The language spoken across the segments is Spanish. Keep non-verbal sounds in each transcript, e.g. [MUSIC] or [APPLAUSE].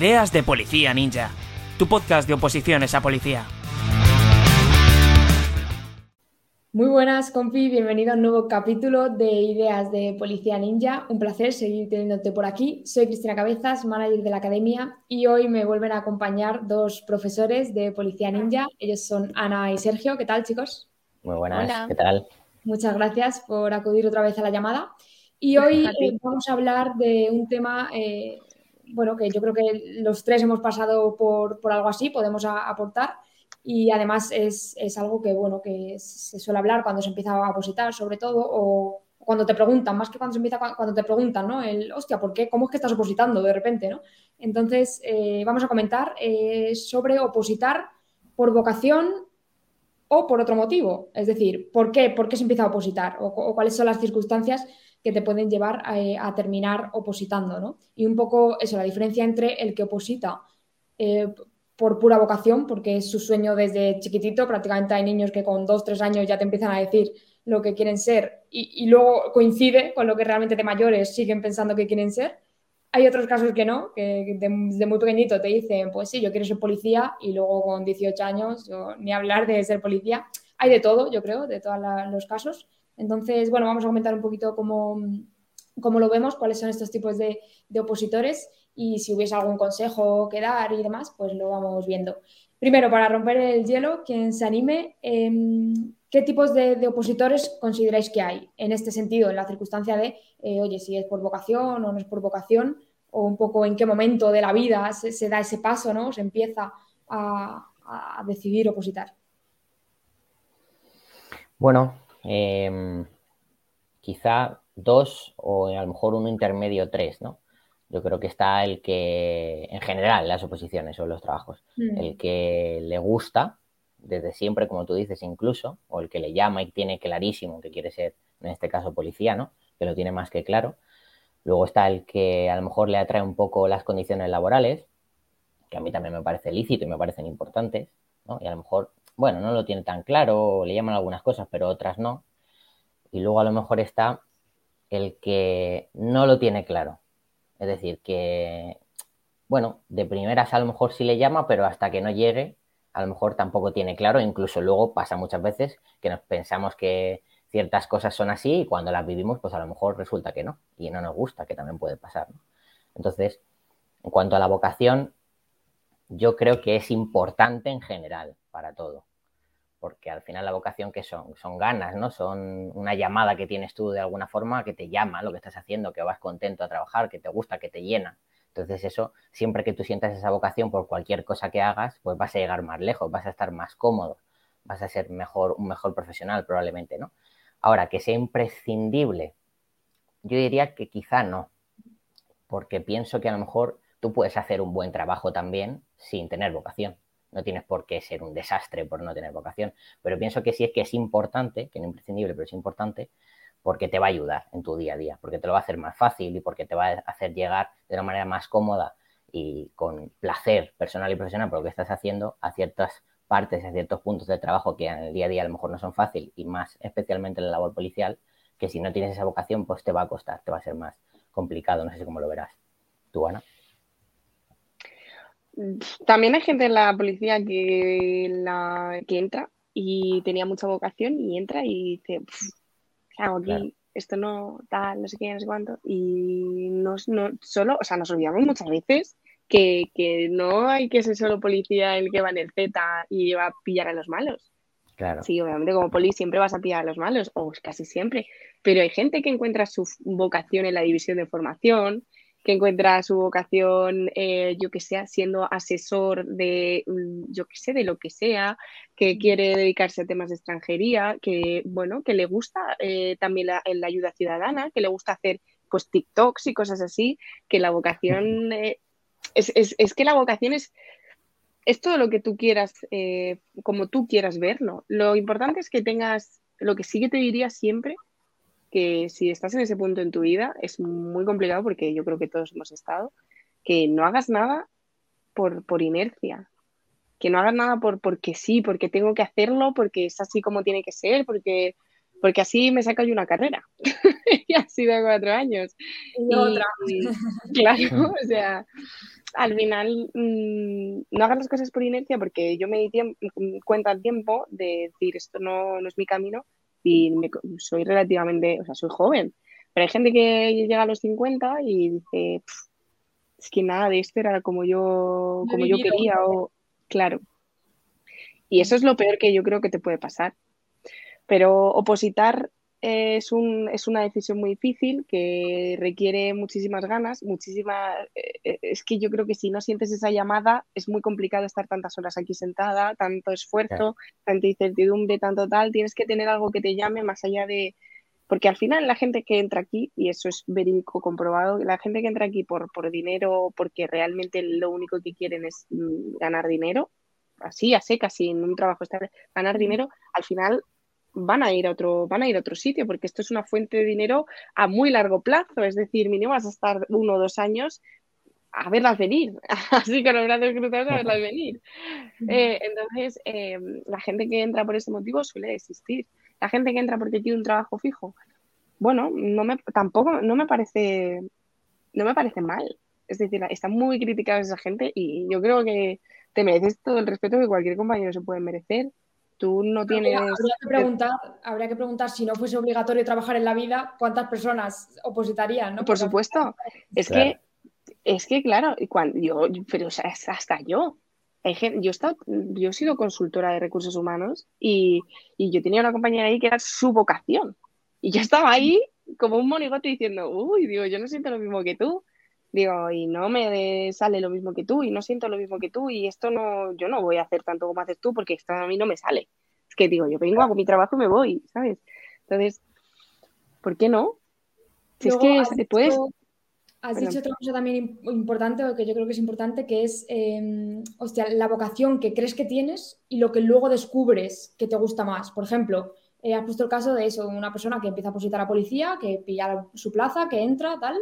Ideas de Policía Ninja, tu podcast de oposiciones a policía. Muy buenas, compi, bienvenido a un nuevo capítulo de Ideas de Policía Ninja. Un placer seguir teniéndote por aquí. Soy Cristina Cabezas, manager de la academia, y hoy me vuelven a acompañar dos profesores de Policía Ninja. Ellos son Ana y Sergio. ¿Qué tal, chicos? Muy buenas, ¿qué tal? Muchas gracias por acudir otra vez a la llamada. Y hoy eh, vamos a hablar de un tema, eh, bueno, que yo creo que los tres hemos pasado por, algo así, podemos aportar. Y además es, algo que, bueno, que se suele hablar cuando se empieza a opositar, sobre todo, o cuando te preguntan, más que cuando se empieza, cuando te preguntan, ¿no? El, hostia, ¿por qué? ¿Cómo es que estás opositando de repente, no? Entonces, eh, vamos a comentar sobre opositar por vocación o por otro motivo. Es decir, ¿por qué, ¿Por qué se empieza a opositar? o cuáles son las circunstancias que te pueden llevar eh, a, terminar opositando, ¿no? Y un poco eso, la diferencia entre el que oposita eh, por pura vocación, porque es su sueño desde chiquitito, prácticamente hay niños que con dos, tres años ya te empiezan a decir lo que quieren ser y, luego coincide con lo que realmente de mayores siguen pensando que quieren ser. Hay otros casos que no, que desde muy pequeñito te dicen, pues sí, yo quiero ser policía y luego con 18 años, ni hablar de ser policía. Hay de todo, yo creo, de todos los casos. Entonces, bueno, vamos a comentar un poquito cómo, lo vemos, cuáles son estos tipos de, opositores y si hubiese algún consejo que dar y demás, pues lo vamos viendo. Primero, para romper el hielo, quien se anime, em, ¿qué tipos de, opositores consideráis que hay en este sentido, en la circunstancia de, eh, oye, si es por vocación o no es por vocación, o un poco en qué momento de la vida se, da ese paso, ¿no? Se empieza a, a decidir opositar. Bueno, Em, quizá dos o a lo mejor uno intermedio tres, ¿no? Yo creo que está el que, en general, las oposiciones o los trabajos, mm. el que le gusta desde siempre, como tú dices, incluso, o el que le llama y tiene clarísimo que quiere ser, en este caso, policía, ¿no? Que lo tiene más que claro. Luego está el que a lo mejor le atrae un poco las condiciones laborales, que a mí también me parece lícito y me parecen importantes, ¿no? Y a lo mejor bueno, no lo tiene tan claro, le llaman algunas cosas, pero otras no. Y luego a lo mejor está el que no lo tiene claro. Es decir, que, bueno, de primeras a lo mejor sí le llama, pero hasta que no llegue, a lo mejor tampoco tiene claro. Incluso luego pasa muchas veces que nos pensamos que ciertas cosas son así y cuando las vivimos, pues a lo mejor resulta que no. Y no nos gusta, que también puede pasar. Entonces, en cuanto a la vocación, yo creo que es importante en general para todo porque al final la vocación que son, son ganas, ¿no? Son una llamada que tienes tú de alguna forma que te llama lo que estás haciendo, que vas contento a trabajar, que te gusta, que te llena. Entonces eso, siempre que tú sientas esa vocación por cualquier cosa que hagas, pues vas a llegar más lejos, vas a estar más cómodo, vas a ser mejor, un mejor profesional probablemente, ¿no? Ahora, que sea imprescindible, yo diría que quizá no, porque pienso que a lo mejor tú puedes hacer un buen trabajo también sin tener vocación no tienes por qué ser un desastre por no tener vocación, pero pienso que sí es que es importante, que no es imprescindible, pero es importante, porque te va a ayudar en tu día a día, porque te lo va a hacer más fácil y porque te va a hacer llegar de una manera más cómoda y con placer personal y profesional por lo que estás haciendo a ciertas partes, a ciertos puntos de trabajo que en el día a día a lo mejor no son fáciles y más especialmente en la labor policial, que si no tienes esa vocación pues te va a costar, te va a ser más complicado, no sé cómo lo verás. ¿Tú, Ana? También hay gente en la policía que, la, que entra y tenía mucha vocación y entra y dice, ¿qué hago aquí? Esto no tal, no sé qué, no sé cuánto. Y no, no solo, o sea, nos olvidamos muchas veces que, que, no hay que ser solo policía el que va en el Z y va a pillar a los malos. Claro. Sí, obviamente como poli siempre vas a pillar a los malos, o casi siempre, pero hay gente que encuentra su vocación en la división de formación, que encuentra su vocación, eh, yo que sé, siendo asesor de, mm, yo que sé, de lo que sea, que quiere dedicarse a temas de extranjería, que, bueno, que le gusta eh, también la, ayuda ciudadana, que le gusta hacer, pues, TikToks y cosas así, que la vocación, eh, es, es, es, que la vocación es, es todo lo que tú quieras, como tú quieras verlo. Lo importante es que tengas, lo que sí que te diría siempre, que si estás en ese punto en tu vida es muy complicado porque yo creo que todos hemos estado, que no hagas nada por, por inercia, que no hagas nada por, porque sí, porque tengo que hacerlo, porque es así como tiene que ser, porque, porque así me saca yo una carrera. [LAUGHS] y ha sido cuatro años. Y, otra. [LAUGHS] claro, o sea, al final mm, no hagas las cosas por inercia porque yo me di cuenta al tiempo de decir esto no, no es mi camino y soy relativamente, o sea, soy joven. Pero hay gente que llega a los 50 y dice, es que nada de esto era como yo, como yo quería o claro. Y eso es lo peor que yo creo que te puede pasar. Pero opositar es, un, es una decisión muy difícil que requiere muchísimas ganas, muchísimas... Eh, es que yo creo que si no sientes esa llamada es muy complicado estar tantas horas aquí sentada, tanto esfuerzo, tanta incertidumbre, tanto tal. Tienes que tener algo que te llame más allá de... Porque al final la gente que entra aquí, y eso es verídico comprobado, la gente que entra aquí por, por dinero, porque realmente lo único que quieren es mm, ganar dinero, así, a seca, sin un trabajo estable, ganar dinero, al final van a ir a otro, van a ir a otro sitio, porque esto es una fuente de dinero a muy largo plazo, es decir, mínimo vas a estar uno o dos años a verlas venir, [LAUGHS] así con los brazos cruzados a verlas venir. Eh, entonces, eh, la gente que entra por ese motivo suele existir. La gente que entra porque tiene un trabajo fijo, bueno, no me, tampoco, no me parece, no me parece mal. Es decir, está muy criticada esa gente y yo creo que te mereces todo el respeto que cualquier compañero se puede merecer Tú no tienes. Habría, que preguntar, habría que preguntar si no fuese obligatorio trabajar en la vida, ¿cuántas personas opositarían? ¿no? Por supuesto. Es que, es que, claro, cuando yo, pero hasta yo. Yo he, yo he sido consultora de recursos humanos y, y, yo tenía una compañera ahí que era su vocación. Y yo estaba ahí como un monigote diciendo, uy, digo, yo no siento lo mismo que tú. Digo, y no me sale lo mismo que tú, y no siento lo mismo que tú, y esto no, yo no voy a hacer tanto como haces tú, porque esto a mí no me sale. Es que digo, yo vengo, hago mi trabajo y me voy, ¿sabes? Entonces, ¿por qué no? Si es que has dicho, Has dicho otra cosa también importante, o que yo creo que es importante, que es, em, hostia, la vocación que crees que tienes y lo que luego descubres que te gusta más. Por ejemplo, eh, has puesto el caso de eso, una persona que empieza a positar a policía, que pilla su plaza, que entra, tal,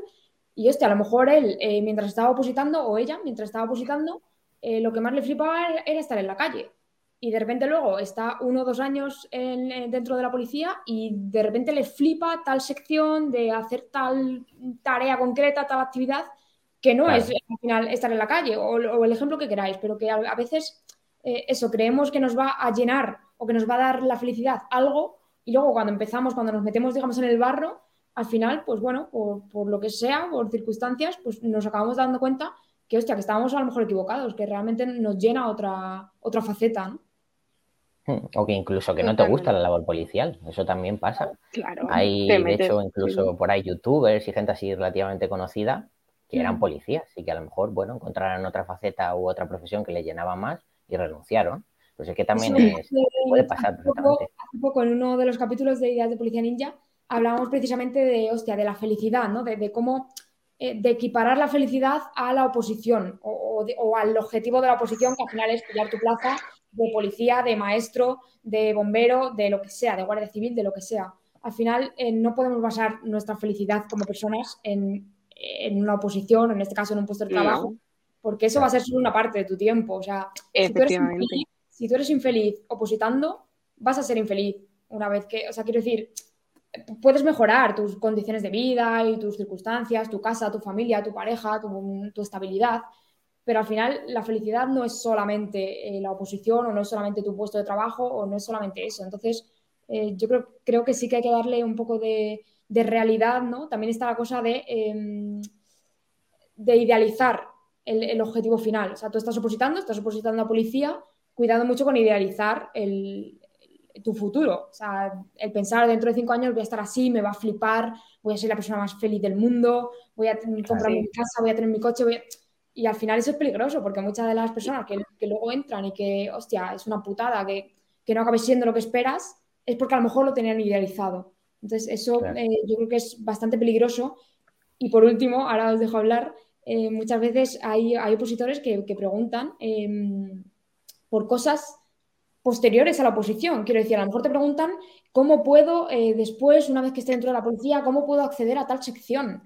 y hostia, a lo mejor él, eh, mientras estaba opositando, o ella, mientras estaba opositando, eh, lo que más le flipaba era estar en la calle. Y de repente luego está uno o dos años dentro de la policía y de repente le flipa tal sección de hacer tal tarea concreta, tal actividad, que no es al final estar en la calle o, el ejemplo que queráis, pero que a, veces eh, eso creemos que nos va a llenar o que nos va a dar la felicidad algo y luego cuando empezamos, cuando nos metemos, digamos, en el barro, al final, pues bueno, por, lo que sea, por circunstancias, pues nos acabamos dando cuenta que, hostia, que estábamos a lo mejor equivocados, que realmente nos llena otra, otra faceta, ¿no? Hmm, o que incluso que no te gusta la labor policial, eso también pasa. Claro. Hay, de hecho, incluso por ahí youtubers y gente así relativamente conocida que eran mm. policías y que a lo mejor, bueno, encontraron otra faceta u otra profesión que les llenaba más y renunciaron. Pues es que también [LAUGHS] puede pasar perfectamente. hace poco, en uno de los capítulos de Ideas de Policía Ninja, hablábamos precisamente de, hostia, de la felicidad, ¿no? De, cómo, eh, de equiparar la felicidad a la oposición o, al objetivo de la oposición, que al final es pillar tu plaza de policía, de maestro, de bombero, de lo que sea, de guardia civil, de lo que sea. Al final eh, no podemos basar nuestra felicidad como personas en, una oposición, en este caso en un puesto de trabajo, porque eso va a ser solo una parte de tu tiempo. O sea, si tú, eres infeliz, si tú eres infeliz opositando, vas a ser infeliz una vez que, o sea, quiero decir, puedes mejorar tus condiciones de vida y tus circunstancias, tu casa, tu familia, tu pareja, tu, estabilidad, pero al final la felicidad no es solamente eh, la oposición o no es solamente tu puesto de trabajo o no es solamente eso. Entonces, eh, yo creo, que sí que hay que darle un poco de, realidad, ¿no? También está la cosa de, em, de idealizar el, el, objetivo final. O sea, tú estás opositando, estás opositando a policía, cuidando mucho con idealizar el, tu futuro. O sea, el pensar dentro de cinco años voy a estar así, me va a flipar, voy a ser la persona más feliz del mundo, voy a comprar mi casa, voy a tener mi coche, Y al final eso es peligroso porque muchas de las personas que, luego entran y que, hostia, es una putada, que, no acabe siendo lo que esperas, es porque a lo mejor lo tenían idealizado. Entonces, eso eh, yo creo que es bastante peligroso. Y por último, ahora os dejo hablar, eh, muchas veces hay, hay opositores que, preguntan em, por cosas posteriores a la oposición. Quiero decir, a lo mejor te preguntan cómo puedo, eh, después, una vez que esté dentro de la policía, cómo puedo acceder a tal sección.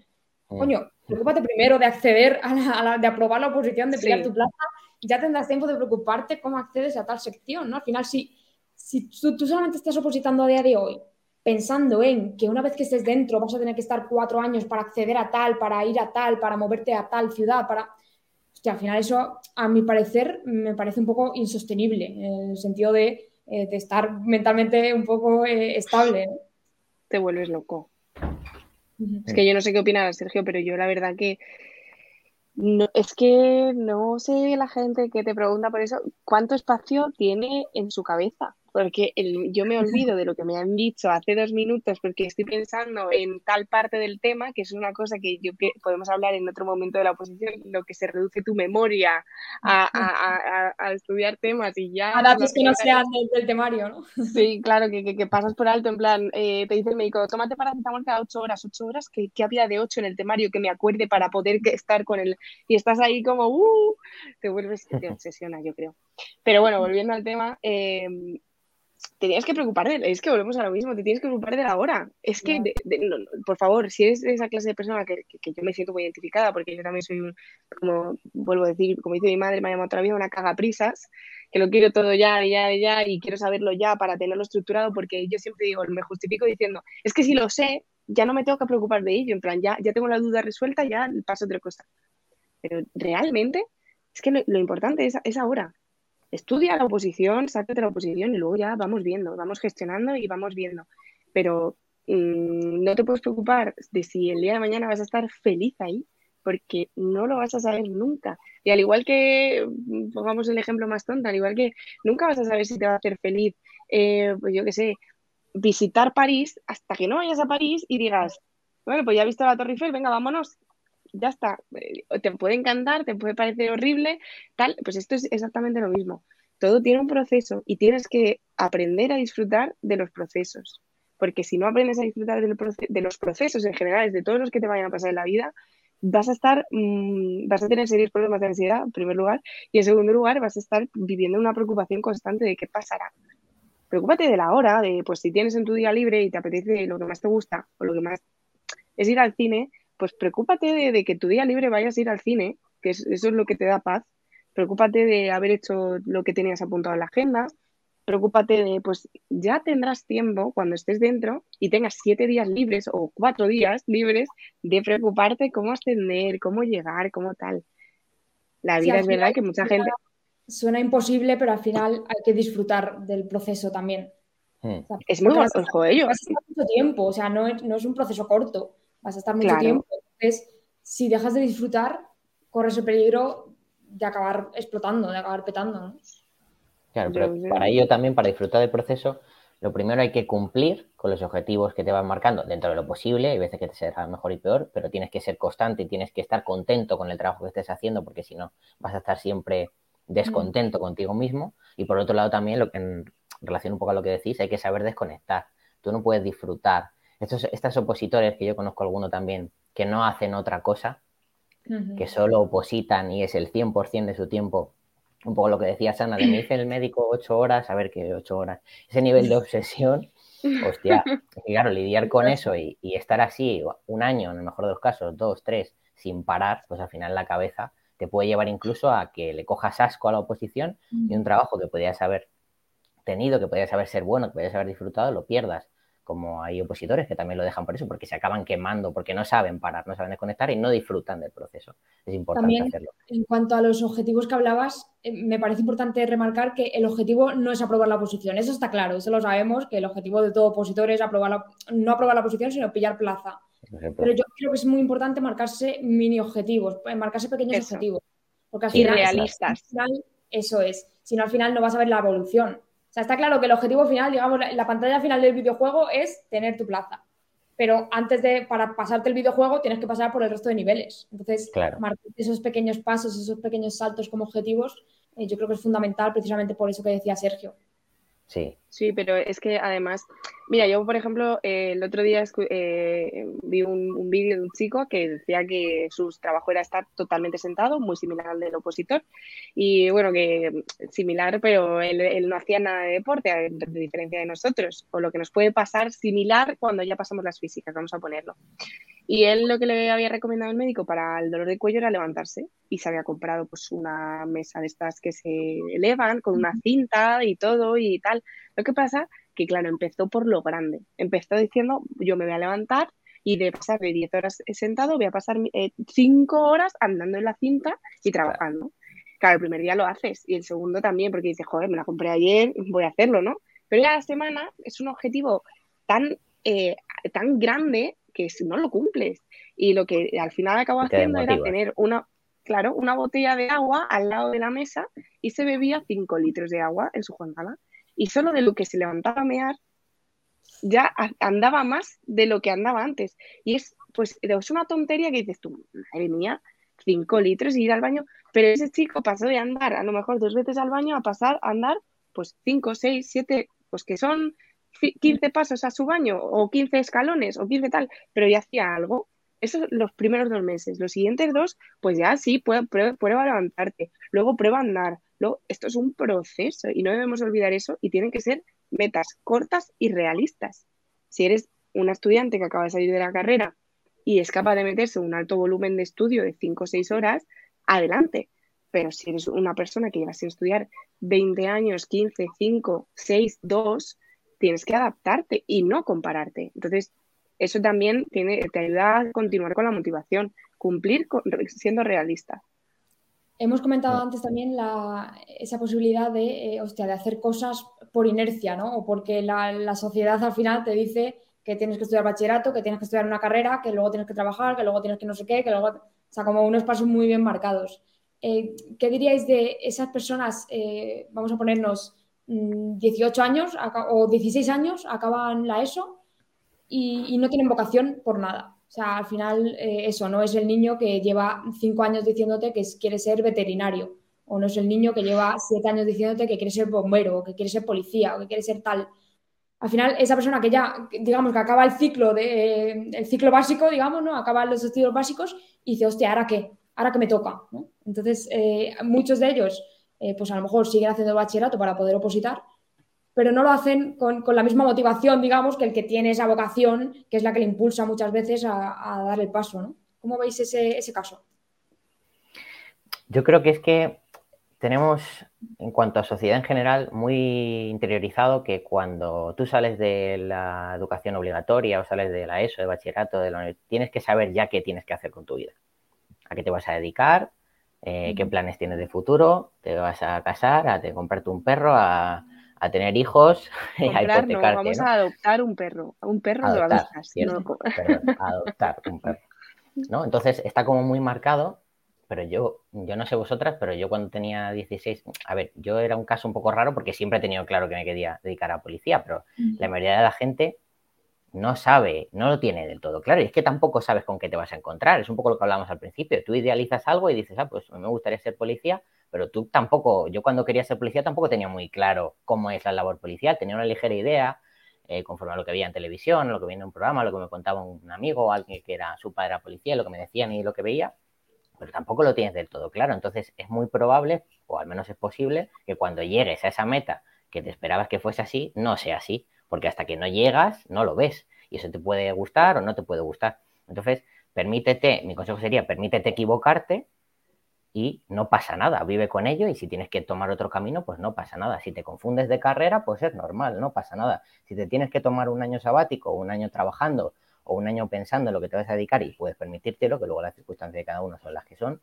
Mm. Coño, preocúpate primero de acceder a la, de aprobar la oposición, de pillar tu plaza, ya tendrás tiempo de preocuparte cómo accedes a tal sección, ¿no? Al final, si, si tú, tú solamente estás opositando a día de hoy, pensando en que una vez que estés dentro vas a tener que estar cuatro años para acceder a tal, para ir a tal, para moverte a tal ciudad, para que al final eso, a mi parecer, me parece un poco insostenible, en el sentido de, eh, estar mentalmente un poco eh, estable. Te vuelves loco. Es que yo no sé qué opinará Sergio, pero yo la verdad que no, es que no sé la gente que te pregunta por eso, ¿cuánto espacio tiene en su cabeza? Porque yo me olvido de lo que me han dicho hace dos minutos porque estoy pensando en tal parte del tema, que es una cosa que yo que podemos hablar en otro momento de la oposición, lo que se reduce tu memoria a, estudiar temas y ya... A datos que no sean del, temario, ¿no? [LAUGHS] Sí, claro, que, pasas por alto, en plan, eh, te dice el médico, tómate paracetamol cada ocho horas, ocho horas, que, había de ocho en el temario que me acuerde para poder estar con él? Y estás ahí como, uh, te vuelves, te [LAUGHS] obsesiona, yo creo. Pero bueno, volviendo al tema, eh, te tienes que preocupar de, es que volvemos a lo mismo, te tienes que preocupar de la hora. Es que, por favor, si eres esa clase de persona que, yo me siento muy identificada, porque yo también soy, un, como vuelvo a decir, como dice mi madre, me ha llamado otra vez una cagaprisas, que lo quiero todo ya, ya, ya, y quiero saberlo ya para tenerlo estructurado, porque yo siempre digo, me justifico diciendo, es que si lo sé, ya no me tengo que preocupar de ello, en plan, ya, ya tengo la duda resuelta, ya paso otra cosa. Pero realmente, es que lo, importante es, es ahora estudia la oposición, sácate la oposición y luego ya vamos viendo, vamos gestionando y vamos viendo. Pero mm, no te puedes preocupar de si el día de mañana vas a estar feliz ahí, porque no lo vas a saber nunca. Y al igual que, mm, pongamos el ejemplo más tonto, al igual que nunca vas a saber si te va a hacer feliz, eh, pues yo qué sé, visitar París hasta que no vayas a París y digas, bueno, pues ya he visto la Torre Eiffel, venga, vámonos ya está. Eh, te puede encantar, te puede parecer horrible, tal, pues esto es exactamente lo mismo. Todo tiene un proceso y tienes que aprender a disfrutar de los procesos. Porque si no aprendes a disfrutar de los procesos en general, de todos los que te vayan a pasar en la vida, vas a estar, mm, vas a tener serios problemas de ansiedad, en primer lugar, y en segundo lugar, vas a estar viviendo una preocupación constante de qué pasará. Preocúpate de la hora, de pues si tienes en tu día libre y te apetece lo que más te gusta o lo que más es ir al cine, pues preocúpate de, que tu día libre vayas a ir al cine, que eso es lo que te da paz. Preocúpate de haber hecho lo que tenías apuntado en la agenda. Preocúpate de, pues ya tendrás tiempo cuando estés dentro y tengas siete días libres o cuatro días libres de preocuparte cómo ascender, cómo llegar, cómo tal. La vida es verdad que mucha gente... Suena imposible, pero al final hay que disfrutar del proceso también. Hmm. es muy ojo ello. mucho tiempo, o sea, no es un proceso corto vas a estar mucho tiempo. Entonces, si dejas de disfrutar, corres el peligro de acabar explotando, de acabar petando. Claro, pero para ello también, para disfrutar del proceso, lo primero hay que cumplir con los objetivos que te van marcando dentro de lo posible. Hay veces que te será mejor y peor, pero tienes que ser constante y tienes que estar contento con el trabajo que estés haciendo, porque si no, vas a estar siempre descontento contigo mismo. Y por otro lado, también, lo que en relación un poco a lo que decís, hay que saber desconectar. Tú no puedes disfrutar estos, estos opositores, que yo conozco alguno también, que no hacen otra cosa, que solo opositan y es el 100% de su tiempo, un poco lo que decía Sana, de me dice el médico ocho horas, a ver qué ocho horas. Ese nivel de obsesión, hostia, claro, lidiar con eso y, estar así un año, en el mejor de los casos, dos, tres, sin parar, pues al final la cabeza te puede llevar incluso a que le cojas asco a la oposición y un trabajo que podías haber tenido, que podías haber ser bueno, que podías haber disfrutado, lo pierdas como hay opositores que también lo dejan por eso, porque se acaban quemando, porque no saben parar, no saben desconectar y no disfrutan del proceso. Es importante hacerlo. En cuanto a los objetivos que hablabas, eh, me parece importante remarcar que el objetivo no es aprobar la posición, eso está claro, eso lo sabemos, que el objetivo de todo opositor es aprobar no aprobar la posición, sino pillar plaza. Pero yo creo que es muy importante marcarse mini objetivos, eh, marcarse pequeños objetivos. Porque y realistas. eso es, si no al final no vas a ver la evolución. O sea, está claro que el objetivo final, digamos, la, pantalla final del videojuego es tener tu plaza. Pero antes de, para pasarte el videojuego, tienes que pasar por el resto de niveles. Entonces, esos pequeños pasos, esos pequeños saltos como objetivos, eh, yo creo que es fundamental precisamente por eso que decía Sergio. Sí. Sí, pero es que además, mira, yo por ejemplo, eh, el otro día eh, vi un, vídeo de un chico que decía que su trabajo era estar totalmente sentado, muy similar al del opositor, y bueno, que similar, pero él, no hacía nada de deporte, a diferencia de nosotros, o lo que nos puede pasar similar cuando ya pasamos las físicas, vamos a ponerlo. Y él lo que le había recomendado el médico para el dolor de cuello era levantarse y se había comprado pues una mesa de estas que se elevan con una cinta y todo y tal. Lo que pasa que claro, empezó por lo grande. Empezó diciendo, yo me voy a levantar y de pasar de 10 horas sentado voy a pasar 5 eh, horas andando en la cinta y trabajando. Claro. el primer día lo haces y el segundo también porque dices, joder, me la compré ayer, voy a hacerlo, ¿no? Pero ya la semana es un objetivo tan, eh, tan grande que si no lo cumples. Y lo que al final acabo haciendo era tener una, claro, una botella de agua al lado de la mesa y se bebía 5 litros de agua en su jornada. Y solo de lo que se levantaba a mear, ya andaba más de lo que andaba antes. Y es, pues, es una tontería que dices tú, madre mía, 5 litros y ir al baño. Pero ese chico pasó de andar a lo mejor dos veces al baño a pasar a andar, pues, 5, 6, 7, pues que son 15 pasos a su baño o 15 escalones o 15 tal, pero ya hacía algo. Esos los primeros dos meses. Los siguientes dos, pues ya sí, prueba, a levantarte. Luego prueba a andar. Luego, esto es un proceso y no debemos olvidar eso y tienen que ser metas cortas y realistas. Si eres una estudiante que acaba de salir de la carrera y es capaz de meterse un alto volumen de estudio de 5 o 6 horas, adelante. Pero si eres una persona que lleva sin estudiar 20 años, 15, 5, 6, 2, tienes que adaptarte y no compararte. Entonces, eso también tiene, te ayuda a continuar con la motivación, cumplir siendo realista. Hemos comentado antes también esa posibilidad de, eh, de hacer cosas por inercia, ¿no? O porque la, sociedad al final te dice que tienes que estudiar bachillerato, que tienes que estudiar una carrera, que luego tienes que trabajar, que luego tienes que no sé qué, que luego... O sea, como unos pasos muy bien marcados. Eh, ¿Qué diríais de esas personas, eh, vamos a ponernos 18 mm, años o 16 años, acaban la ESO y, no tienen vocación por nada. O sea, al final eh, eso, no es el niño que lleva cinco años diciéndote que quiere ser veterinario, o no es el niño que lleva siete años diciéndote que quiere ser bombero, o que quiere ser policía, o que quiere ser tal. Al final, esa persona que ya, digamos, que acaba el ciclo, de, el ciclo básico, digamos, ¿no? Acaba los estudios básicos y dice, hostia, ¿ahora qué? ¿Ahora qué me toca? Entonces, eh, muchos de ellos, eh, pues a lo mejor siguen haciendo bachillerato para poder opositar, pero no lo hacen con, la misma motivación, digamos, que el que tiene esa vocación, que es la que le impulsa muchas veces a, dar el paso, ¿no? ¿Cómo veis ese, caso? Yo creo que es que tenemos, en cuanto a sociedad en general, muy interiorizado que cuando tú sales de la educación obligatoria o sales de la ESO, de bachillerato, de la tienes que saber ya qué tienes que hacer con tu vida. A qué te vas a dedicar, eh, qué planes tienes de futuro, te vas a casar, a comprarte un perro, a, a tener hijos [LAUGHS] y a hipotecarte. vamos a adoptar un perro. Un perro adoptar, lo [LAUGHS] adoptar un perro. ¿No? Entonces está como muy marcado, pero yo, yo no sé vosotras, pero yo cuando tenía 16, a ver, yo era un caso un poco raro porque siempre he tenido claro que me quería dedicar a policía, pero la mayoría de la gente no sabe, no lo tiene del todo claro. Y es que tampoco sabes con qué te vas a encontrar. Es un poco lo que hablamos al principio. Tú idealizas algo y dices, ah, pues me gustaría ser policía, pero tú tampoco, yo cuando quería ser policía tampoco tenía muy claro cómo es la labor policial, tenía una ligera idea, eh, conforme a lo que veía en televisión, lo que veía en un programa, lo que me contaba un amigo alguien que era su padre policía, lo que me decían y lo que veía, pero tampoco lo tienes del todo claro. Entonces es muy probable, o al menos es posible, que cuando llegues a esa meta que te esperabas que fuese así, no sea así, porque hasta que no llegas, no lo ves. Y eso te puede gustar o no te puede gustar. Entonces, permítete, mi consejo sería, permítete equivocarte y no pasa nada, vive con ello y si tienes que tomar otro camino, pues no pasa nada. Si te confundes de carrera, pues es normal, no pasa nada. Si te tienes que tomar un año sabático un año trabajando o un año pensando en lo que te vas a dedicar y puedes permitírtelo, que luego las circunstancias de cada uno son las que son,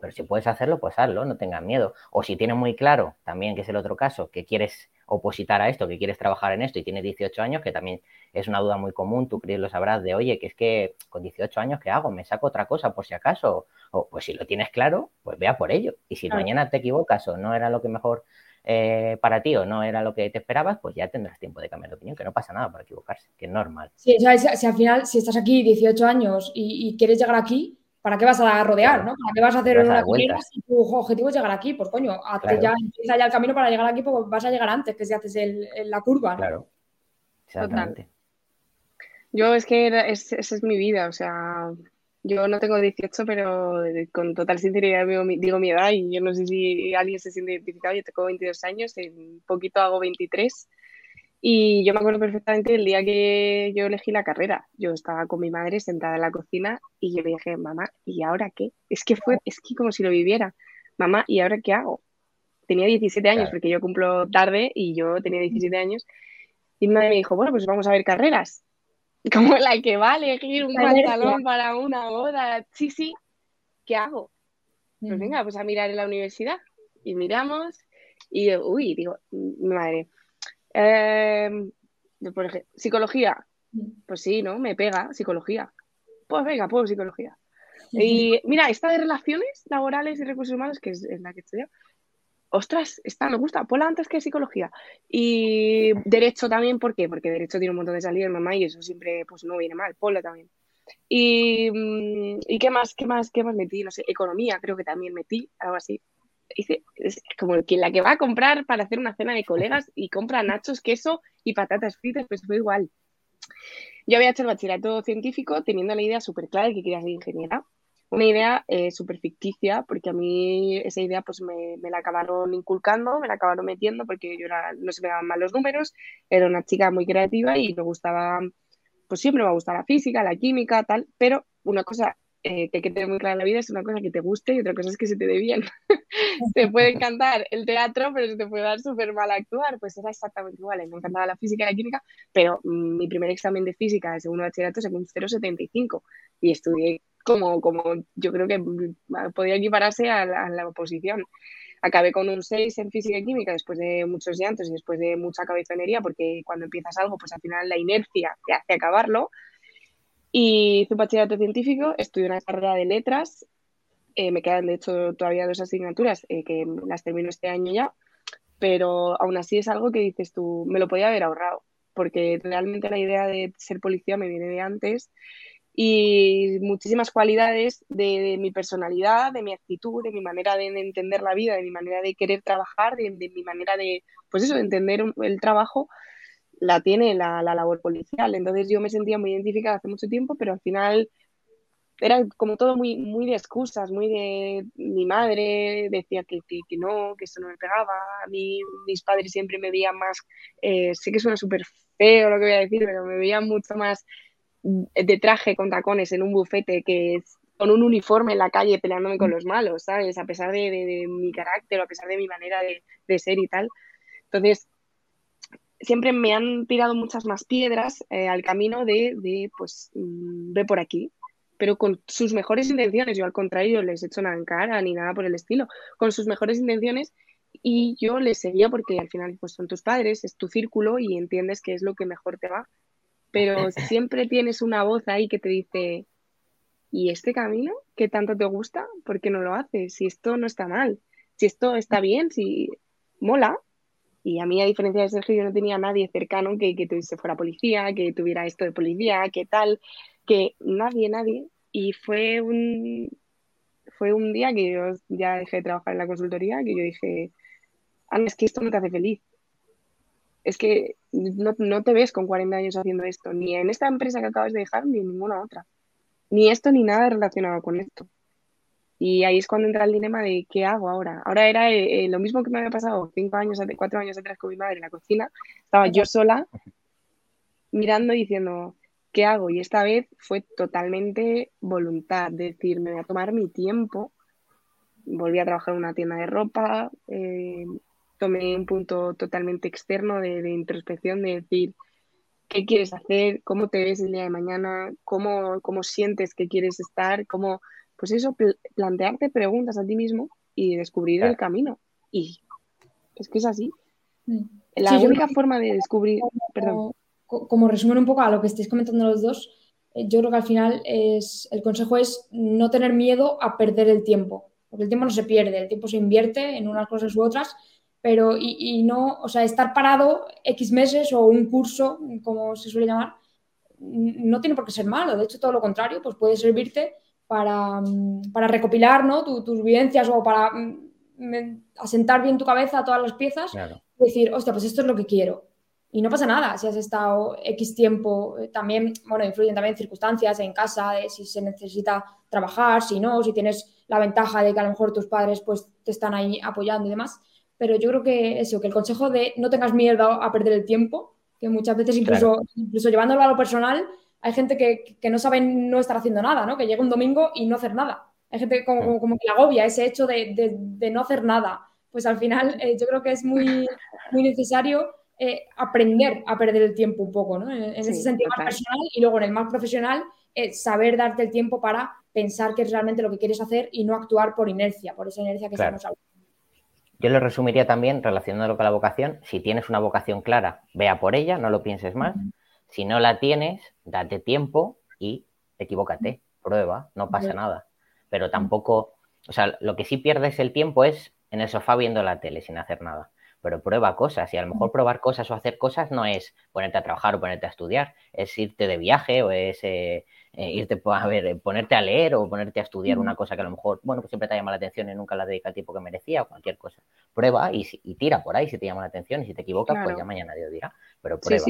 pero si puedes hacerlo, pues hazlo, no tengas miedo. O si tienes muy claro, también que es el otro caso, que quieres opositar a esto, que quieres trabajar en esto y tienes 18 años, que también es una duda muy común, tú Cris lo sabrás, de oye, que es que con 18 años, ¿qué hago? ¿Me saco otra cosa por si acaso? O pues si lo tienes claro, pues vea por ello. Y si mañana te equivocas o no era lo que mejor eh, para ti o no era lo que te esperabas, pues ya tendrás tiempo de cambiar de opinión, que no pasa nada por equivocarse, que es normal. Sí, o sea, si, al final, si estás aquí 18 años y, quieres llegar aquí, ¿para qué vas a rodear, no? ¿Para qué vas a hacer una carrera si tu objetivo es llegar aquí? Pues coño, ya empieza ya el camino para llegar aquí, porque vas a llegar antes que si haces la curva, Claro, exactamente. Yo es que esa es mi vida, o sea, yo no tengo 18, pero con total sinceridad digo, mi edad y yo no sé si alguien se siente identificado. Yo tengo 22 años, en poquito hago 23. Y yo me acuerdo perfectamente del día que yo elegí la carrera. Yo estaba con mi madre sentada en la cocina y yo le dije, mamá, ¿y ahora qué? Es que fue, es que como si lo viviera. Mamá, ¿y ahora qué hago? Tenía 17 años, porque yo cumplo tarde y yo tenía 17 años. Y mi madre me dijo, bueno, pues vamos a ver carreras. [LAUGHS] como la que va a elegir un pantalón para una boda. Sí, sí, ¿qué hago? Pues mm. venga, pues a mirar en la universidad. Y miramos y, uy, digo, mi madre. Em, por ejemplo, psicología. Mm. Pues sí, ¿no? Me pega psicología. Pues venga, pues psicología. [LAUGHS] Y mira, esta de relaciones laborales y recursos humanos, que es, la que estudio, ostras, esta me gusta, ponla antes que psicología. Y derecho también, ¿por qué? Porque derecho tiene un montón de salidas, mamá, y eso siempre pues no viene mal, ponla también. Y, mm, y, qué más, qué más, qué más metí, no sé, economía creo que también metí, algo así. Hice, es como la que va a comprar para hacer una cena de colegas y compra nachos, queso y patatas fritas, pues fue igual. Yo había hecho el bachillerato científico teniendo la idea súper clara de que quería ser ingeniera una idea eh, súper ficticia, porque a mí esa idea pues me, me, la acabaron inculcando, me la acabaron metiendo, porque yo no se me daban mal los números, era una chica muy creativa y me gustaba, pues siempre me ha gustado la física, la química, tal, pero una cosa eh, que hay que tener muy clara en la vida es una cosa que te guste y otra cosa es que se te dé bien. [LAUGHS] te puede encantar el teatro, pero se te puede dar súper mal actuar, pues era exactamente igual, me encantaba la física y la química, pero mm, mi primer examen de física de segundo bachillerato sacó un 0,75 y estudié como, como yo creo que podía equipararse a la, oposición. Acabé con un 6 en física y química después de muchos llantos y después de mucha cabezonería, porque cuando empiezas algo, pues al final la inercia te hace acabarlo. Y hice un bachillerato científico, estudié una carrera de letras, eh, me quedan de hecho todavía dos asignaturas eh, que las termino este año ya, pero aún así es algo que dices tú, me lo podía haber ahorrado, porque realmente la idea de ser policía me viene de antes y muchísimas cualidades de, mi personalidad, de mi actitud, de mi manera de, entender la vida, de mi manera de querer trabajar, de, mi manera de, pues eso, de entender el trabajo, la tiene la, labor policial. Entonces yo me sentía muy identificada hace mucho tiempo, pero al final era como todo muy, muy de excusas, muy de mi madre decía que, que, no, que eso no me pegaba, a mí mis padres siempre me veían más, eh, sé que suena súper feo lo que voy a decir, pero me veían mucho más de traje con tacones en un bufete que es con un uniforme en la calle peleándome con los malos, ¿sabes? A pesar de, mi carácter, a pesar de mi manera de, ser y tal. Entonces, siempre me han tirado muchas más piedras eh, al camino de, pues, mm, ve por aquí, pero con sus mejores intenciones. Yo, al contrario, les he hecho nada en cara ni nada por el estilo. Con sus mejores intenciones y yo les seguía porque al final, pues, son tus padres, es tu círculo y entiendes que es lo que mejor te va pero [LAUGHS] siempre tienes una voz ahí que te dice, ¿y este camino que tanto te gusta? ¿Por qué no lo haces? Si esto no está mal, si esto está bien, si mola. Y a mí, a diferencia de Sergio, yo no tenía nadie cercano que, que tuviese fuera policía, que tuviera esto de policía, que tal, que nadie, nadie. Y fue un, fue un día que yo ya dejé de trabajar en la consultoría, que yo dije, Ana, es que esto no te hace feliz es que no, te ves con 40 años haciendo esto, ni en esta empresa que acabas de dejar, ni en ninguna otra. Ni esto ni nada relacionado con esto. Y ahí es cuando entra el dilema de qué hago ahora. Ahora era eh, eh, lo mismo que me había pasado cinco años, cuatro años atrás con mi madre en la cocina. Estaba yo sola mirando y diciendo, ¿qué hago? Y esta vez fue totalmente voluntad, decir, me voy a tomar mi tiempo. Volví a trabajar en una tienda de ropa, eh, tomé un punto totalmente externo de, introspección, de decir qué quieres hacer, cómo te ves el día de mañana, cómo, cómo sientes que quieres estar, cómo, pues eso, plantearte preguntas a ti mismo y descubrir el camino. Y es que es así. Mm. La única forma de descubrir, perdón. Como resumen un poco a lo que estáis comentando los dos, eh, yo creo que al final es, el consejo es no tener miedo a perder el tiempo, porque el tiempo no se pierde, el tiempo se invierte en unas cosas u otras pero y, no, o sea, estar parado X meses o un curso, como se suele llamar, no tiene por qué ser malo, de hecho todo lo contrario, pues puede servirte para, para recopilar ¿no? tus vivencias o para mm, asentar bien tu cabeza a todas las piezas y decir, hostia, pues esto es lo que quiero. Y no pasa nada si has estado X tiempo, eh, también, bueno, influyen también circunstancias en casa, de si se necesita trabajar, si no, si tienes la ventaja de que a lo mejor tus padres pues te están ahí apoyando y demás pero yo creo que eso, que el consejo de no tengas miedo a perder el tiempo, que muchas veces incluso, incluso llevándolo a lo personal, hay gente que, que, no sabe no estar haciendo nada, ¿no? Que llega un domingo y no hacer nada. Hay gente como, como, que le agobia ese hecho de, de, no hacer nada. Pues al final eh, yo creo que es muy, muy necesario eh, aprender a perder el tiempo un poco, ¿no? En, ese sentido más personal y luego en el más profesional, eh, saber darte el tiempo para pensar qué es realmente lo que quieres hacer y no actuar por inercia, por esa inercia que estamos hablando. Yo lo resumiría también relacionándolo con la vocación. Si tienes una vocación clara, vea por ella, no lo pienses más. Si no la tienes, date tiempo y equivócate, prueba, no pasa nada. Pero tampoco, o sea, lo que sí pierdes el tiempo es en el sofá viendo la tele sin hacer nada. Pero prueba cosas y a lo mejor probar cosas o hacer cosas no es ponerte a trabajar o ponerte a estudiar, es irte de viaje o es eh, eh, irte a ver, ponerte a leer o ponerte a estudiar una cosa que a lo mejor, bueno, pues siempre te llama la atención y nunca la dedica el tiempo que merecía o cualquier cosa. Prueba y, tira por ahí si te llama la atención y si te equivocas, pues ya mañana Dios dirá, pero prueba.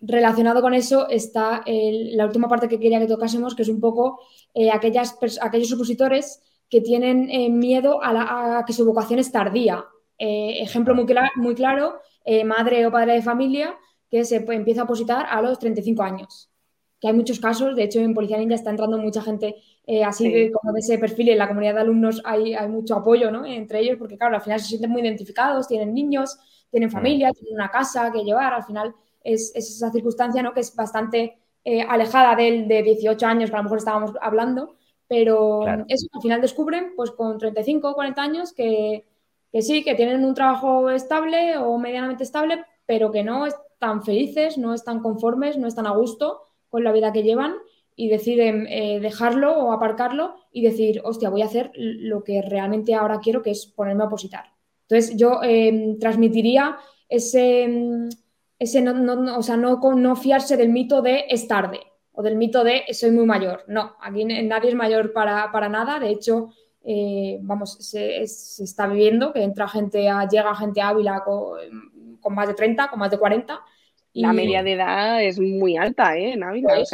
Relacionado con eso está la última parte que quería que tocásemos, que es un poco eh, aquellas, aquellos opositores que tienen eh, miedo a, que su vocación es tardía. Eh, ejemplo muy, muy claro, madre o padre de familia que se empieza a opositar a los 35 años. Que hay muchos casos, de hecho en Policía Ninja está entrando mucha gente así como de ese perfil y en la comunidad de alumnos hay, hay mucho apoyo ¿no? entre ellos porque claro, al final se sienten muy identificados, tienen niños, tienen familia, tienen una casa que llevar, al final es, esa circunstancia ¿no? que es bastante alejada del de 18 años que a lo mejor estábamos hablando, pero eso al final descubren, pues con 35 o 40 años, que, sí, que tienen un trabajo estable o medianamente estable, pero que no están felices, no están conformes, no están a gusto con la vida que llevan y deciden eh, dejarlo o aparcarlo y decir, hostia, voy a hacer lo que realmente ahora quiero, que es ponerme a opositar. Entonces yo em, transmitiría ese, ese no, o sea, no, no fiarse del mito de es tarde o del mito de soy muy mayor. No, aquí nadie es mayor para, nada. De hecho, eh, vamos, se, está viviendo que entra gente, a, llega gente a Ávila con, más de 30, con más de 40. Y... La media de edad es muy alta, ¿eh? En Ávila, pues,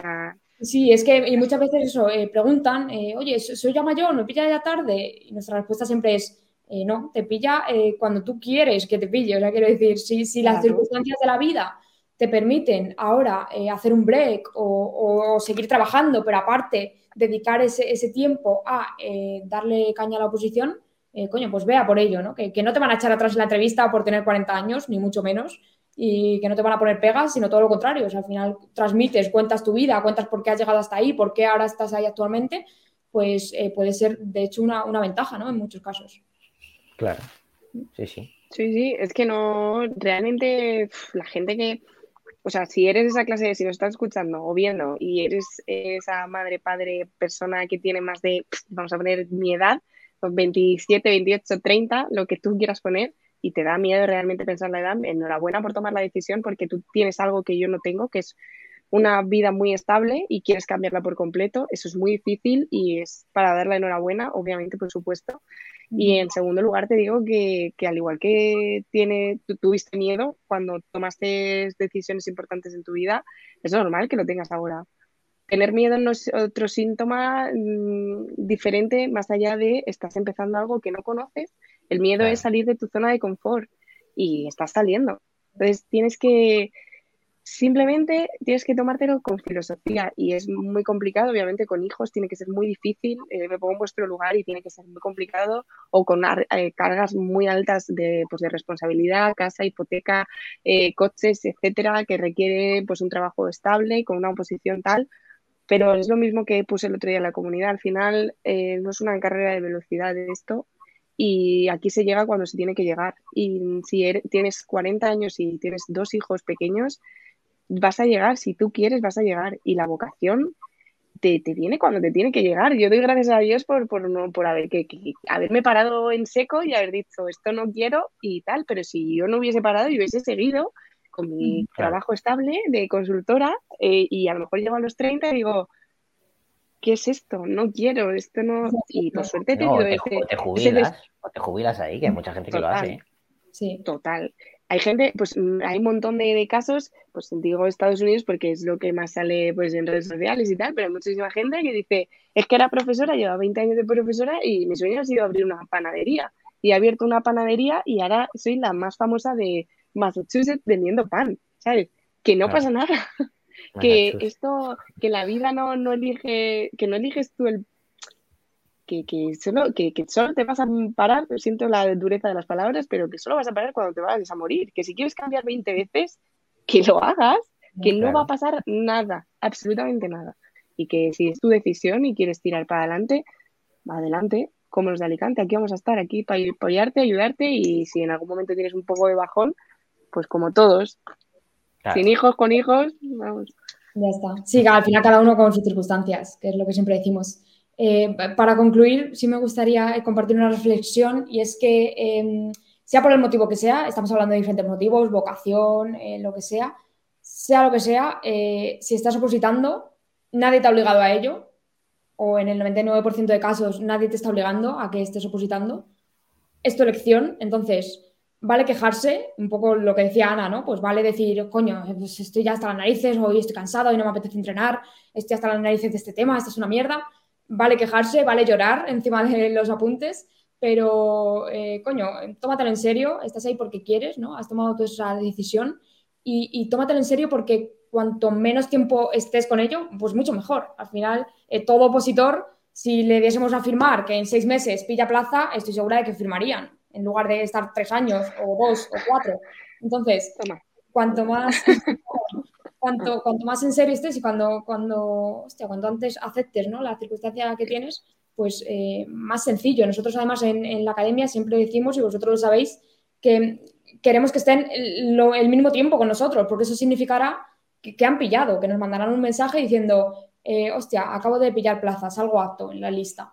Sí, es que y muchas veces eso, eh, preguntan, eh, oye, ¿soy ya mayor? ¿Me pilla ya tarde? Y nuestra respuesta siempre es, no, te pilla cuando tú quieres que te pille. O sea, quiero decir, si, si las circunstancias de la vida te permiten ahora eh, hacer un break o, seguir trabajando, pero aparte dedicar ese, tiempo a eh, darle caña a la oposición, eh, coño, pues vea por ello, ¿no? Que, no te van a echar atrás en la entrevista por tener 40 años, ni mucho menos, y que no te van a poner pegas, sino todo lo contrario. O sea, al final transmites, cuentas tu vida, cuentas por qué has llegado hasta ahí, por qué ahora estás ahí actualmente, pues puede ser, de hecho, una, ventaja, ¿no? En muchos casos. Claro. Sí, sí. Sí, sí, es que no, realmente la gente que, o sea, si eres esa clase de, si nos estás escuchando o viendo y eres esa madre, padre, persona que tiene más de, vamos a poner mi edad, 27, 28, 30, lo que tú quieras poner, y te da miedo realmente pensar la edad, enhorabuena por tomar la decisión porque tú tienes algo que yo no tengo, que es una vida muy estable y quieres cambiarla por completo. Eso es muy difícil y es para dar la enhorabuena, obviamente, por supuesto. Y en segundo lugar, te digo que, al igual que tiene, tú tuviste miedo cuando tomaste decisiones importantes en tu vida, es normal que lo tengas ahora. Tener miedo no es otro síntoma mm, diferente más allá de estás empezando algo que no conoces. El miedo es salir de tu zona de confort y estás saliendo. Entonces tienes que, Simplemente tienes que tomártelo con filosofía y es muy complicado, obviamente con hijos tiene que ser muy difícil, eh, me pongo en vuestro lugar y tiene que ser muy complicado o con eh, cargas muy altas de, pues, de responsabilidad, casa, hipoteca, eh, coches, etcétera, que requiere pues un trabajo estable con una oposición tal, pero es lo mismo que puse el otro día en la comunidad, al final no es una carrera de velocidad esto y aquí se llega cuando se tiene que llegar. Y si tienes 40 años y tienes dos hijos pequeños, vas a llegar, si tú quieres, vas a llegar. Y la vocación te, te viene cuando te tiene que llegar. Yo doy gracias a Dios por, por, no, por haber, que, haberme parado en seco y haber dicho, esto no quiero y tal, pero si yo no hubiese parado y hubiese seguido con mi trabajo estable de consultora eh, y a lo mejor llego a los 30 y digo, ¿qué es esto? No quiero, esto no... Y por suerte te, te, jubilas, te jubilas ahí, que hay mucha gente que lo hace. Sí. Total hay gente, pues mm, hay un montón de, casos, pues digo Estados Unidos porque es lo que más sale pues en redes sociales y tal, pero hay muchísima gente que dice, es que era profesora, lleva 20 años de profesora y mi sueño ha sido abrir una panadería. Y he abierto una panadería y ahora soy la más famosa de Massachusetts vendiendo pan, ¿sabes? Que no pasa nada. [LAUGHS] que esto, que la vida no, no elige, que no eliges tú el que, que, solo, que, que, solo te vas a parar, siento la dureza de las palabras, pero que solo vas a parar cuando te vayas a morir. Que si quieres cambiar 20 veces, que lo hagas, que no va a pasar nada, absolutamente nada. Y que si es tu decisión y quieres tirar para adelante, adelante, como los de Alicante, aquí vamos a estar, aquí para apoyarte, ayudarte y si en algún momento tienes un poco de bajón, pues como todos, sin hijos, con hijos, vamos. Ya está. Sí, al final cada uno con sus circunstancias, que es lo que siempre decimos. Eh, para concluir, sí me gustaría compartir una reflexión y es que, em, sea por el motivo que sea, estamos hablando de diferentes motivos, vocación, eh, lo que sea, sea lo que sea, eh, si estás opositando, nadie te ha obligado a ello, o en el 99% de casos nadie te está obligando a que estés opositando. Es tu elección, entonces vale quejarse, un poco lo que decía Ana, ¿no? Pues vale decir, coño, pues estoy ya hasta las narices, hoy estoy cansado, hoy no me apetece entrenar, estoy hasta las narices de este tema, esto es una mierda. Vale quejarse, vale llorar encima de los apuntes, pero, eh, coño, tómatelo en serio, estás ahí porque quieres, ¿no? Has tomado toda esa decisión y, y tómatelo en serio porque cuanto menos tiempo estés con ello, pues mucho mejor. Al final, eh, todo opositor, si le diésemos a firmar que en seis meses pilla plaza, estoy segura de que firmarían, en lugar de estar tres años o dos o cuatro. Entonces, cuanto más, [LAUGHS] cuanto, cuanto más en serio estés y cuando, cuando, hostia, cuanto antes aceptes ¿no? la circunstancia que tienes, pues eh, más sencillo. Nosotros además en, en, la academia siempre decimos, y vosotros lo sabéis, que queremos que estén el, el mínimo tiempo con nosotros, porque eso significará que, han pillado, que nos mandarán un mensaje diciendo, eh, hostia, acabo de pillar plaza, salgo apto en la lista.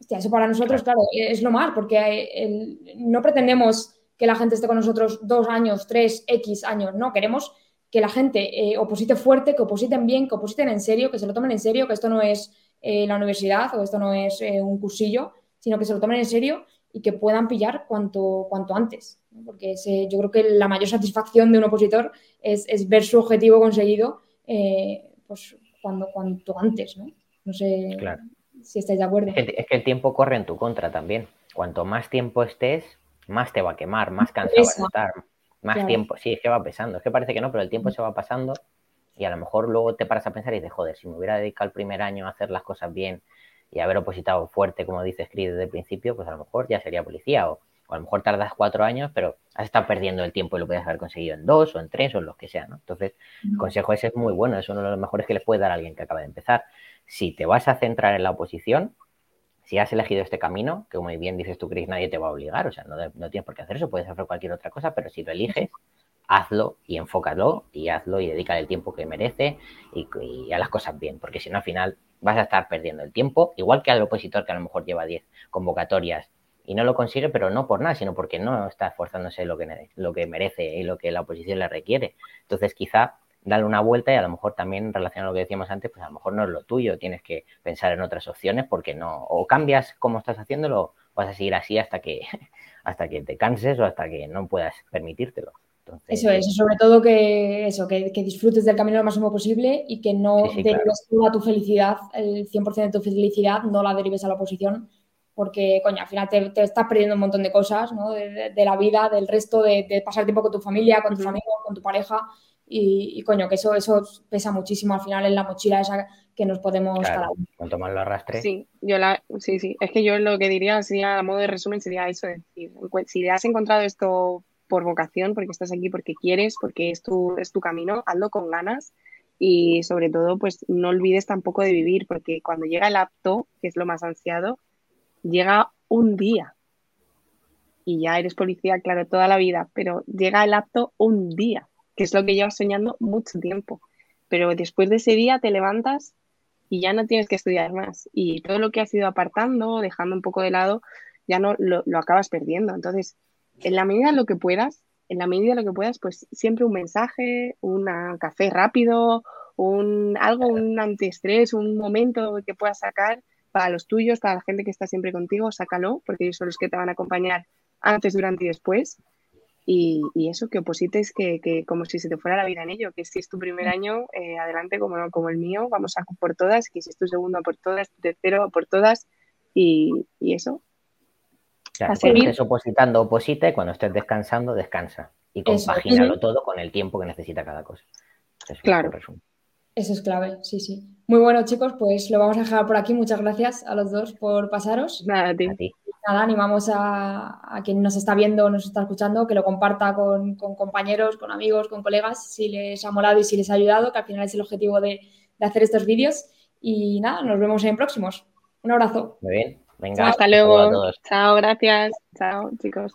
Hostia, eso para nosotros, claro, es lo más, porque no pretendemos que la gente esté con nosotros dos años, tres, X años, no, queremos que la gente eh, oposite fuerte, que opositen bien, que opositen en serio, que se lo tomen en serio, que esto no es eh, la universidad o esto no es un cursillo, sino que se lo tomen en serio y que puedan pillar cuanto, cuanto antes. Porque yo creo que la mayor satisfacción de un opositor es, ver su objetivo conseguido eh, pues cuando, cuanto antes. ¿no? no sé si estáis de acuerdo. Es que, el tiempo corre en tu contra también. Cuanto más tiempo estés, más te va a quemar, más cansado vas a estar. Más tiempo, sí, es que va pesando. Es que parece que no, pero el tiempo se va pasando y a lo mejor luego te paras a pensar y dices, joder, si me hubiera dedicado el primer año a hacer las cosas bien y haber opositado fuerte, como dice Creed desde el principio, pues a lo mejor ya sería policía o, a lo mejor tardas cuatro años, pero has estado perdiendo el tiempo y lo puedes haber conseguido en dos o en tres o en los que sea, ¿no? Entonces, el consejo ese es muy bueno, es uno de los mejores que le puede dar a alguien que acaba de empezar. Si te vas a centrar en la oposición, si has elegido este camino, que como bien dices tú, Chris, nadie te va a obligar, o sea, no, no tienes por qué hacer eso, puedes hacer cualquier otra cosa, pero si lo eliges, hazlo y enfócalo y hazlo y dedica el tiempo que merece y, y a las cosas bien, porque si no al final vas a estar perdiendo el tiempo, igual que al opositor que a lo mejor lleva 10 convocatorias y no lo consigue, pero no por nada, sino porque no está esforzándose lo que, lo que merece y lo que la oposición le requiere. Entonces, quizá darle una vuelta y a lo mejor también relacionado a lo que decíamos antes, pues a lo mejor no es lo tuyo, tienes que pensar en otras opciones porque no, o cambias cómo estás haciéndolo, o vas a seguir así hasta que, [LAUGHS] hasta que te canses o hasta que no puedas permitírtelo. Eso es, sobre todo que eso, que, disfrutes del camino lo máximo posible y que no derives toda tu felicidad, el 100% de tu felicidad, no la derives a la oposición, porque, coño, al final te, estás perdiendo un montón de cosas, ¿no? De, la vida, del resto, de, pasar tiempo con tu familia, con tus amigos, con tu pareja, y, coño, que eso, eso pesa muchísimo al final en la mochila esa que nos podemos claro, Cuanto más lo arrastre. Sí, yo la, sí, sí. Es que yo lo que diría sería, a modo de resumen, sería eso, decir, si has encontrado esto por vocación, porque estás aquí porque quieres, porque es tu, es tu camino, hazlo con ganas y sobre todo pues no olvides tampoco de vivir, porque cuando llega el apto, que es lo más ansiado, llega un día. Y ya eres policía, claro, toda la vida, pero llega el apto un día, que es lo que llevas soñando mucho tiempo. Pero después de ese día te levantas y ya no tienes que estudiar más. Y todo lo que has ido apartando, dejando un poco de lado, ya no lo, acabas perdiendo. Entonces, en la medida de lo que puedas, en la medida lo que puedas, pues siempre un mensaje, un café rápido, un algo, un antiestrés, un momento que puedas sacar para los tuyos, para la gente que está siempre contigo, sácalo, porque ellos son los que te van a acompañar antes, durante y después. Y, eso, que oposites que, que, como si se te fuera la vida en ello, que si es tu primer año, eh, adelante como, como el mío, vamos a por todas, que si es tu segundo, por todas, tu tercero, por todas, y, y eso, cuando estés opositando, oposita y cuando estés descansando, descansa. Y compagínalo todo con el tiempo que necesita cada cosa. claro. Eso es clave, sí, sí. Muy bueno, chicos, pues lo vamos a dejar por aquí. Muchas gracias a los dos por pasaros. Nada, a ti. Nada, animamos a, quien nos está viendo o nos está escuchando que lo comparta con, compañeros, con amigos, con colegas, si les ha molado y si les ha ayudado, que al final es el objetivo de, de hacer estos vídeos. Y nada, nos vemos en próximos. Un abrazo. Muy bien. Venga. Hasta luego. Chao, gracias. Chao, chicos.